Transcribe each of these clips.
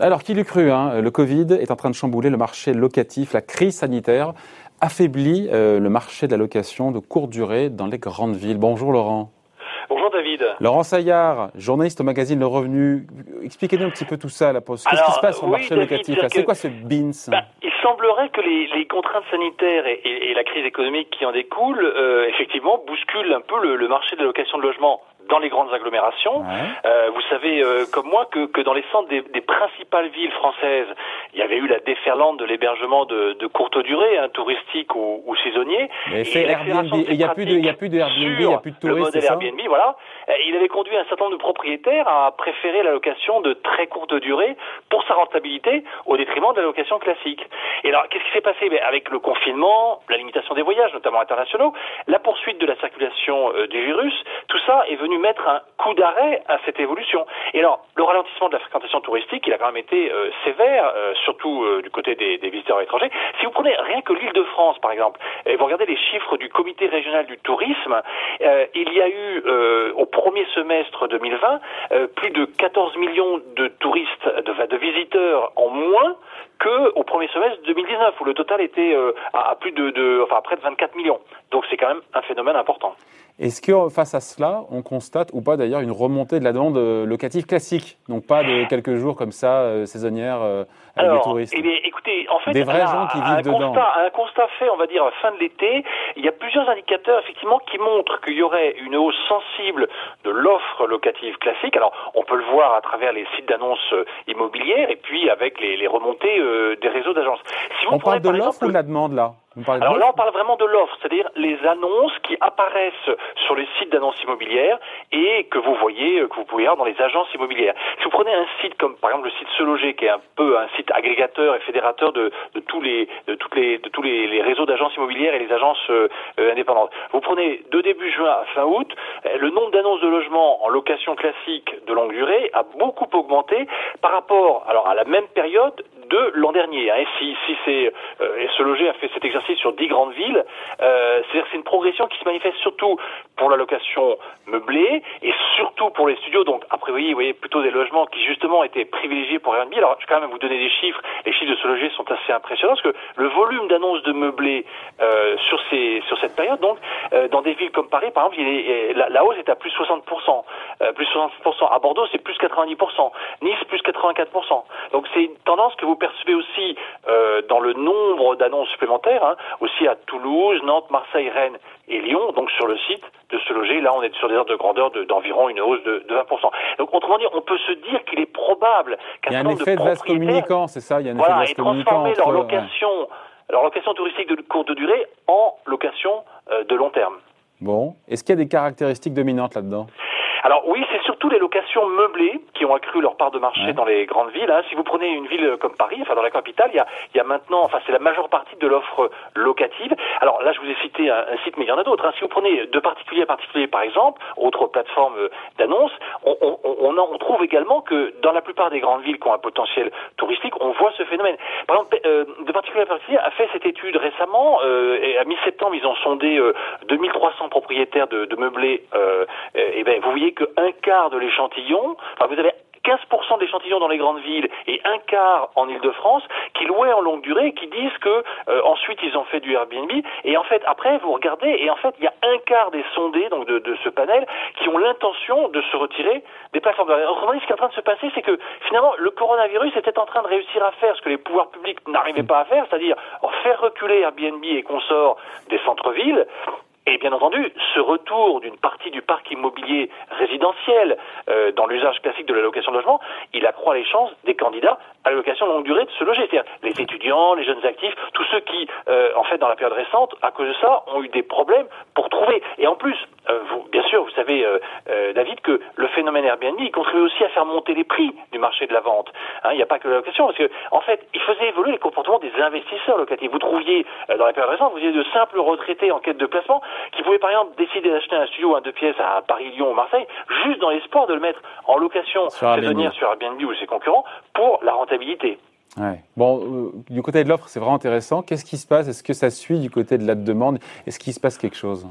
Alors, qui l'eût cru hein, Le Covid est en train de chambouler le marché locatif. La crise sanitaire affaiblit euh, le marché de la location de courte durée dans les grandes villes. Bonjour Laurent. Bonjour David. Laurent Saillard, journaliste au magazine Le Revenu. Expliquez-nous un petit peu tout ça, la pause. Qu'est-ce qui se passe sur le marché locatif C'est quoi ce BINS? Bah, semblerait que les, contraintes sanitaires et, la crise économique qui en découle, euh, effectivement, bousculent un peu le, marché de location de logement dans les grandes agglomérations. Euh, vous savez, euh, comme moi, que, que dans les centres des, des, principales villes françaises, il y avait eu la déferlante de l'hébergement de, de, courte durée, hein, touristique ou, ou saisonnier. Et il n'y a plus de, il y a plus de Airbnb, il n'y a plus de touristes. Le modèle Airbnb, voilà. Il avait conduit un certain nombre de propriétaires à préférer la location de très courte durée pour sa rentabilité au détriment de la location classique. Et alors, qu'est-ce qui s'est passé? Ben, Avec le confinement, la limitation des voyages, notamment internationaux, la poursuite de la circulation euh, du virus, tout ça est venu mettre un coup d'arrêt à cette évolution. Et alors, le ralentissement de la fréquentation touristique, il a quand même été euh, sévère, euh, surtout euh, du côté des, visiteurs étrangers. Si vous prenez rien que l'île de France, par exemple, et vous regardez les chiffres du comité régional du tourisme, il y a eu au premier semestre 2020 plus de 14 millions de touristes, de, visiteurs en moins que au premier semestre 2019 où le total était à, plus de, enfin à près de 24 millions. Donc c'est quand même un phénomène important. Est-ce que face à cela, on constate ou pas d'ailleurs une remontée de la demande euh, locative classique, donc pas de quelques jours comme ça euh, saisonnières euh, avec Alors, des touristes eh bien, écoutez, en fait, des vrais gens qui vivent un dedans. Constat, un constat fait, on va dire fin de l'été, il y a plusieurs indicateurs effectivement qui montrent qu'il y aurait une hausse sensible de l'offre locative classique. Alors, on peut le voir à travers les sites d'annonces immobilières et puis avec les, les remontées des réseaux d'agences. Si on parle de l'offre ou de la demande là? Alors là, on parle vraiment de l'offre, c'est-à-dire les annonces qui apparaissent sur les sites d'annonces immobilières et que vous voyez, que vous pouvez voir dans les agences immobilières. Si vous prenez un site comme par exemple le site Se Loger, qui est un peu un site agrégateur et fédérateur de, de tous les de toutes les de tous les, les réseaux d'agences immobilières et les agences euh, indépendantes. Vous prenez de début juin à fin août, euh, le nombre d'annonces de logements en location classique de longue durée a beaucoup augmenté par rapport alors à la même période de l'an dernier. Hein. Et si, si c'est euh, Se Loger a fait cet exercice sur dix grandes villes, euh, c'est-à-dire c'est une progression qui se manifeste surtout pour la location meublée et surtout pour les studios. Donc après vous voyez plutôt des logements qui justement étaient privilégiés pour Airbnb. Alors je vais quand même vous donner des chiffres. Les chiffres de Se Loger sont assez impressionnants parce que le volume d'annonces de meublés euh, sur ces sur cette période, donc euh, dans des villes comme Paris par exemple, la, hausse est à plus 60%, euh, plus 60%. À Bordeaux c'est plus 90%, Nice plus 84%. Donc c'est une tendance que vous percevez aussi dans le nombre d'annonces supplémentaires, hein, aussi à Toulouse, Nantes, Marseille, Rennes et Lyon, donc sur le site de se loger. Là, on est sur des ordres de grandeur d'environ une hausse de, de, 20%. Donc, autrement dit, on peut se dire qu'il est probable qu'un certain nombre de Il y a un effet de vase communicant, c'est ça Il y a un voilà, effet de vase transformer leur location, leur location touristique de courte durée en location euh, de long terme. Bon. Est-ce qu'il y a des caractéristiques dominantes là-dedans? Alors oui, c'est surtout les locations meublées qui ont accru leur part de marché dans les grandes villes. Hein. Si vous prenez une ville comme Paris, enfin dans la capitale, il y a, il y a maintenant, enfin c'est la majeure partie de l'offre locative. Alors là, je vous ai cité un, un site, mais il y en a d'autres. Hein. Si vous prenez de particulier à particulier, par exemple, autre plateforme euh, d'annonce, on, on, on, on, trouve également que dans la plupart des grandes villes qui ont un potentiel touristique, on voit ce phénomène. Par exemple, euh, de particulier à particulier a fait cette étude récemment. Euh, et à mi-septembre, ils ont sondé euh, 2300 propriétaires de, de meublés. Euh, et ben, vous voyez qu'un quart de l'échantillon, enfin vous avez 15% d'échantillons dans les grandes villes et un quart en Ile-de-France qui louaient en longue durée et qui disent que euh, ensuite ils ont fait du Airbnb et en fait après vous regardez et en fait il y a un quart des sondés donc de, ce panel qui ont l'intention de se retirer des plateformes. Autrement dit, ce qui est en train de se passer, c'est que finalement le coronavirus était en train de réussir à faire ce que les pouvoirs publics n'arrivaient pas à faire, c'est-à-dire faire reculer Airbnb et consorts des centres-villes et bien entendu, ce retour d'une partie du parc immobilier résidentiel euh, dans l'usage classique de la location de logement, il accroît les chances des candidats à la location longue durée de se loger. C'est-à-dire les étudiants, les jeunes actifs, tous ceux qui, euh, en fait, dans la période récente, à cause de ça, ont eu des problèmes pour trouver. Et en plus, euh, vous, bien sûr, vous savez, euh, euh, David, que le phénomène Airbnb, contribue aussi à faire monter les prix du marché de la vente. Hein, il n'y a pas que la location, parce que, en fait, il faisait évoluer les comportements des investisseurs locatifs. Vous trouviez, dans la période récente, vous aviez de simples retraités en quête de placement qui pouvaient, par exemple, décider d'acheter un studio, un deux pièces à Paris, Lyon ou Marseille, juste dans l'espoir de le mettre en location saisonnière sur Airbnb ou ses concurrents pour la rentabilité. Ouais. Bon, euh, du côté de l'offre, c'est vraiment intéressant. Qu'est-ce qui se passe? Est-ce que ça suit du côté de la demande? Est-ce qu'il se passe quelque chose?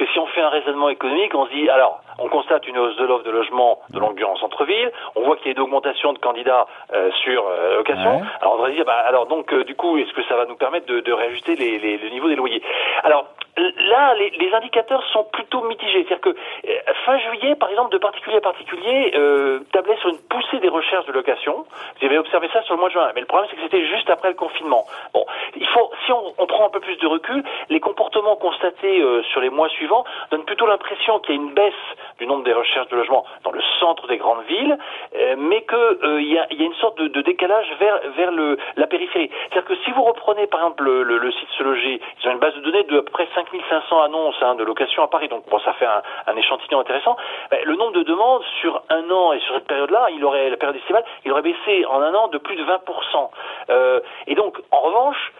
Que si on fait un raisonnement économique, on se dit, alors, on constate une hausse de l'offre de logement de longue durée en centre-ville, on voit qu'il y a une augmentation de candidats euh, sur euh, location. Alors on va dire, bah, alors donc du coup, est-ce que ça va nous permettre de, de réajuster les, les, le niveau des loyers? Alors là, les, indicateurs sont plutôt mitigés. C'est-à-dire que fin juillet, par exemple, de particulier à particulier, euh, tablait sur une poussée des recherches de location. Vous avez observé ça sur le mois de juin. Mais le problème, c'est que c'était juste après le confinement. Bon, il faut, si on, prend un peu plus de recul, les comportements constatés euh, sur les mois suivants donnent plutôt l'impression qu'il y a une baisse du nombre des recherches de logement dans le centre des grandes villes, euh, mais qu'il euh, y, a, une sorte de, décalage vers, vers le, la périphérie. C'est-à-dire que si vous reprenez par exemple le, le, site Se Loger, ils ont une base de données de près 5500 annonces hein, de location à Paris, donc bon, ça fait un, échantillon intéressant. Ben, le nombre de demandes sur un an et sur cette période-là, il aurait la période estivale, il aurait baissé en un an de plus de 20%. Euh, et donc, en revanche,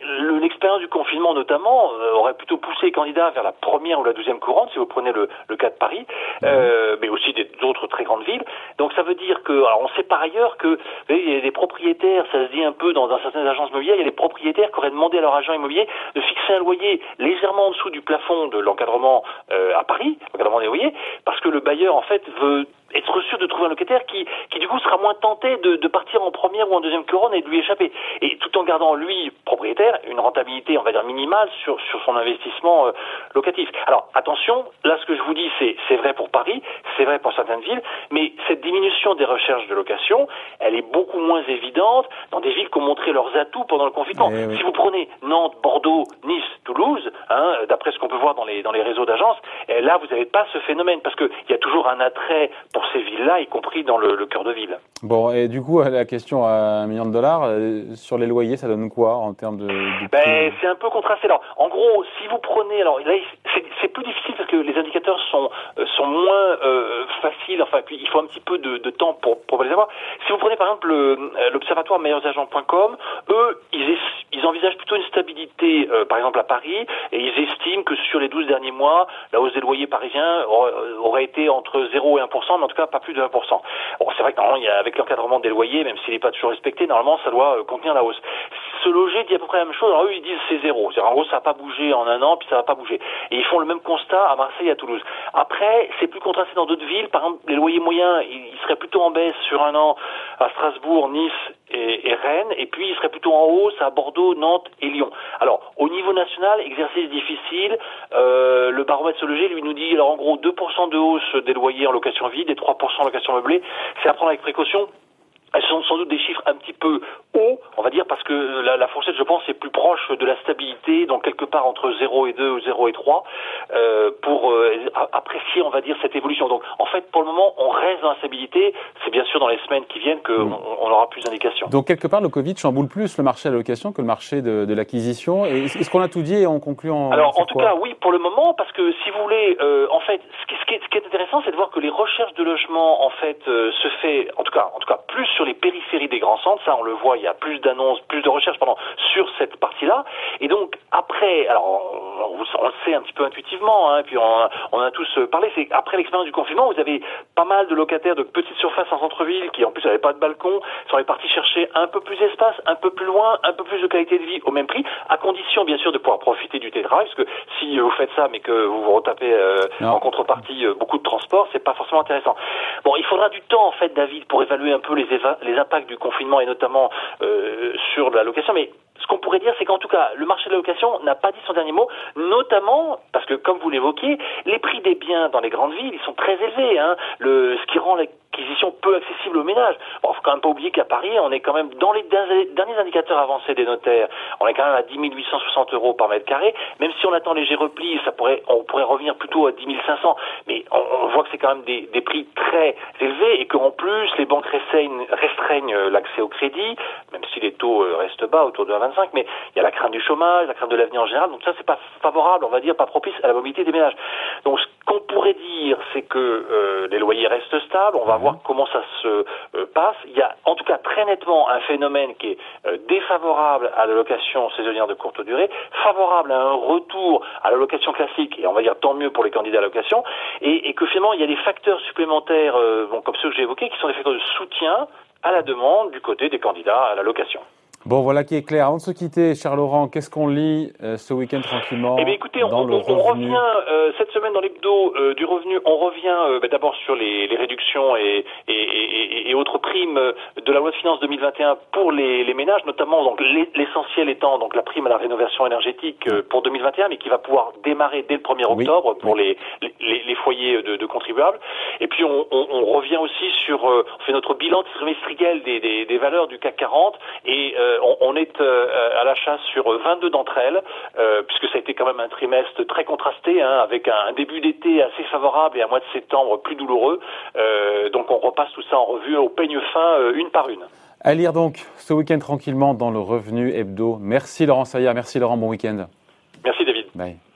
l'expérience du confinement notamment euh, aurait plutôt poussé les candidats vers la première ou la douzième couronne, si vous prenez le, le cas de Paris, euh, mais aussi d'autres très grandes villes. Donc ça veut dire que, alors on sait par ailleurs que voyez, il y a des propriétaires, ça se dit un peu dans, dans certaines agences immobilières, il y a des propriétaires qui auraient demandé à leur agent immobilier de fixer un loyer légèrement en dessous du plafond de l'encadrement euh, à Paris, l'encadrement des loyers, parce que le bailleur en fait veut être sûr de trouver un locataire qui, qui du coup sera moins tenté de, de partir en première ou en deuxième couronne et de lui échapper. Et tout en gardant lui propriétaire une rentabilité, on va dire minimale sur sur son investissement euh, locatif. Alors attention, là ce que je vous dis c'est c'est vrai pour Paris, c'est vrai pour certaines villes, mais cette diminution des recherches de location, elle est beaucoup moins évidente dans des villes qui ont montré leurs atouts pendant le confinement. Eh oui. Si vous prenez Nantes, Bordeaux, Nice, Toulouse, hein, d'après ce qu'on peut voir dans les dans les réseaux d'agences, eh, là vous n'avez pas ce phénomène parce que il y a toujours un attrait pour ces villes-là, y compris dans le, le cœur de ville. Bon, et du coup, la question à un million de dollars, euh, sur les loyers, ça donne quoi en termes de... de ben, c'est un peu contrasté. Alors, en gros, si vous prenez... Alors, là, c'est plus difficile parce que les indicateurs sont, euh, sont moins euh, faciles. Enfin, il faut un petit peu de, de temps pour, pour les avoir. Si vous prenez, par exemple, l'observatoire meilleursagents.com, eux, ils, ils envisagent plutôt une stabilité, euh, par exemple, à Paris, et ils estiment que sur les 12 derniers mois, la hausse des loyers parisiens aurait, aurait été entre 0 et 1%, mais en tout cas, pas plus de 1%. Bon, c'est vrai que avec l'encadrement des loyers, même s'il n'est pas toujours respecté, normalement, ça doit euh, contenir la hausse. Se loger dit à peu près la même chose. Alors eux, ils disent c'est zéro. En gros, ça n'a pas bougé en un an, puis ça va pas bouger. Et ils font le même constat à Marseille et à Toulouse. Après, c'est plus contrasté dans d'autres villes. Par exemple, les loyers moyens, ils seraient plutôt en baisse sur un an à Strasbourg, Nice et, et Rennes. Et puis, ils seraient plutôt en hausse à Bordeaux, Nantes et Lyon. Alors, au niveau national, exercice difficile. Euh, le baromètre Se loger, lui, nous dit, alors en gros, 2% de hausse des loyers en location vide et 3% en location meublée. C'est à prendre avec précaution. Elles sont sans doute des chiffres un petit peu hauts, on va dire, parce que la, la fourchette, je pense, est plus proche de la stabilité, donc quelque part entre 0 et 2 ou 0 et 3, euh, pour euh, apprécier, on va dire, cette évolution. Donc, en fait, pour le moment, on reste dans la stabilité. C'est bien sûr dans les semaines qui viennent qu'on mmh. on aura plus d'indications. Donc, quelque part, le Covid chamboule plus le marché de la location que le marché de, de l'acquisition. Est-ce qu'on a tout dit et on conclut en... Alors, en tout cas, oui, pour le moment, parce que si vous voulez, euh, en fait, ce qui, ce qui, est, ce qui est intéressant, c'est de voir que les recherches de logement, en fait, euh, se fait, en tout cas, en tout cas, plus sur les périphéries des grands centres, ça on le voit, il y a plus d'annonces, plus de recherches pardon, sur cette partie-là. Et donc après, alors on, on, le sait un petit peu intuitivement, hein, puis on, on a tous parlé, c'est après l'expérience du confinement, vous avez pas mal de locataires de petites surfaces en centre-ville qui en plus n'avaient pas de balcon, sont partis chercher un peu plus d'espace, un peu plus loin, un peu plus de qualité de vie au même prix, à condition bien sûr de pouvoir profiter du télétravail, parce que si vous faites ça mais que vous vous retapez euh, en contrepartie euh, beaucoup de transport, c'est pas forcément intéressant. Bon, il faudra du temps en fait, David, pour évaluer un peu les, les impacts du confinement et notamment euh, sur la location. Ce qu'on pourrait dire, c'est qu'en tout cas, le marché de la location n'a pas dit son dernier mot, notamment parce que, comme vous l'évoquiez, les prix des biens dans les grandes villes, ils sont très élevés, hein, ce qui rend l'acquisition peu accessible aux ménages. Bon, faut quand même pas oublier qu'à Paris, on est quand même dans les derniers indicateurs avancés des notaires, on est quand même à 10 860 euros par mètre carré, même si on attend léger repli, ça pourrait, on pourrait revenir plutôt à 10 500, mais on, voit que c'est quand même des, prix très élevés et qu'en plus, les banques restreignent, restreignent l'accès au crédit, même si les taux euh, restent bas, autour de 25, mais il y a la crainte du chômage, la crainte de l'avenir en général, donc ça c'est pas favorable, on va dire, pas propice à la mobilité des ménages. Donc ce qu'on pourrait dire, c'est que euh, les loyers restent stables, on va voir comment ça se euh, passe. Il y a en tout cas très nettement un phénomène qui est euh, défavorable à la location saisonnière de courte durée, favorable à un retour à la location classique, et on va dire tant mieux pour les candidats à la location, et, et que finalement il y a des facteurs supplémentaires, bon, comme ceux que j'ai évoqués, qui sont des facteurs de soutien à la demande du côté des candidats à la location. Bon, voilà qui est clair. Avant de se quitter, cher Laurent, qu'est-ce qu'on lit euh, ce week-end tranquillement Eh bien, écoutez, on, revient euh, cette semaine dans l'hebdo euh, du revenu. On revient bah, d'abord sur les, réductions et, et, autres primes de la loi de finances 2021 pour les, ménages, notamment donc l'essentiel étant donc la prime à la rénovation énergétique pour 2021, mais qui va pouvoir démarrer dès le 1er octobre pour Les, les, foyers de, contribuables. Et puis on, revient aussi sur, on fait notre bilan trimestriel des, des, valeurs du CAC 40 et euh, on, est euh, à la chasse sur 22 d'entre elles, euh, puisque ça a été quand même un trimestre très contrasté, hein, avec un début d'été assez favorable et un mois de septembre plus douloureux. donc on repasse tout ça en revue au peigne fin, une par une. À lire donc ce week-end tranquillement dans le Revenu Hebdo. Merci Laurent Saillard, merci Laurent, bon week-end. Merci David. Bye.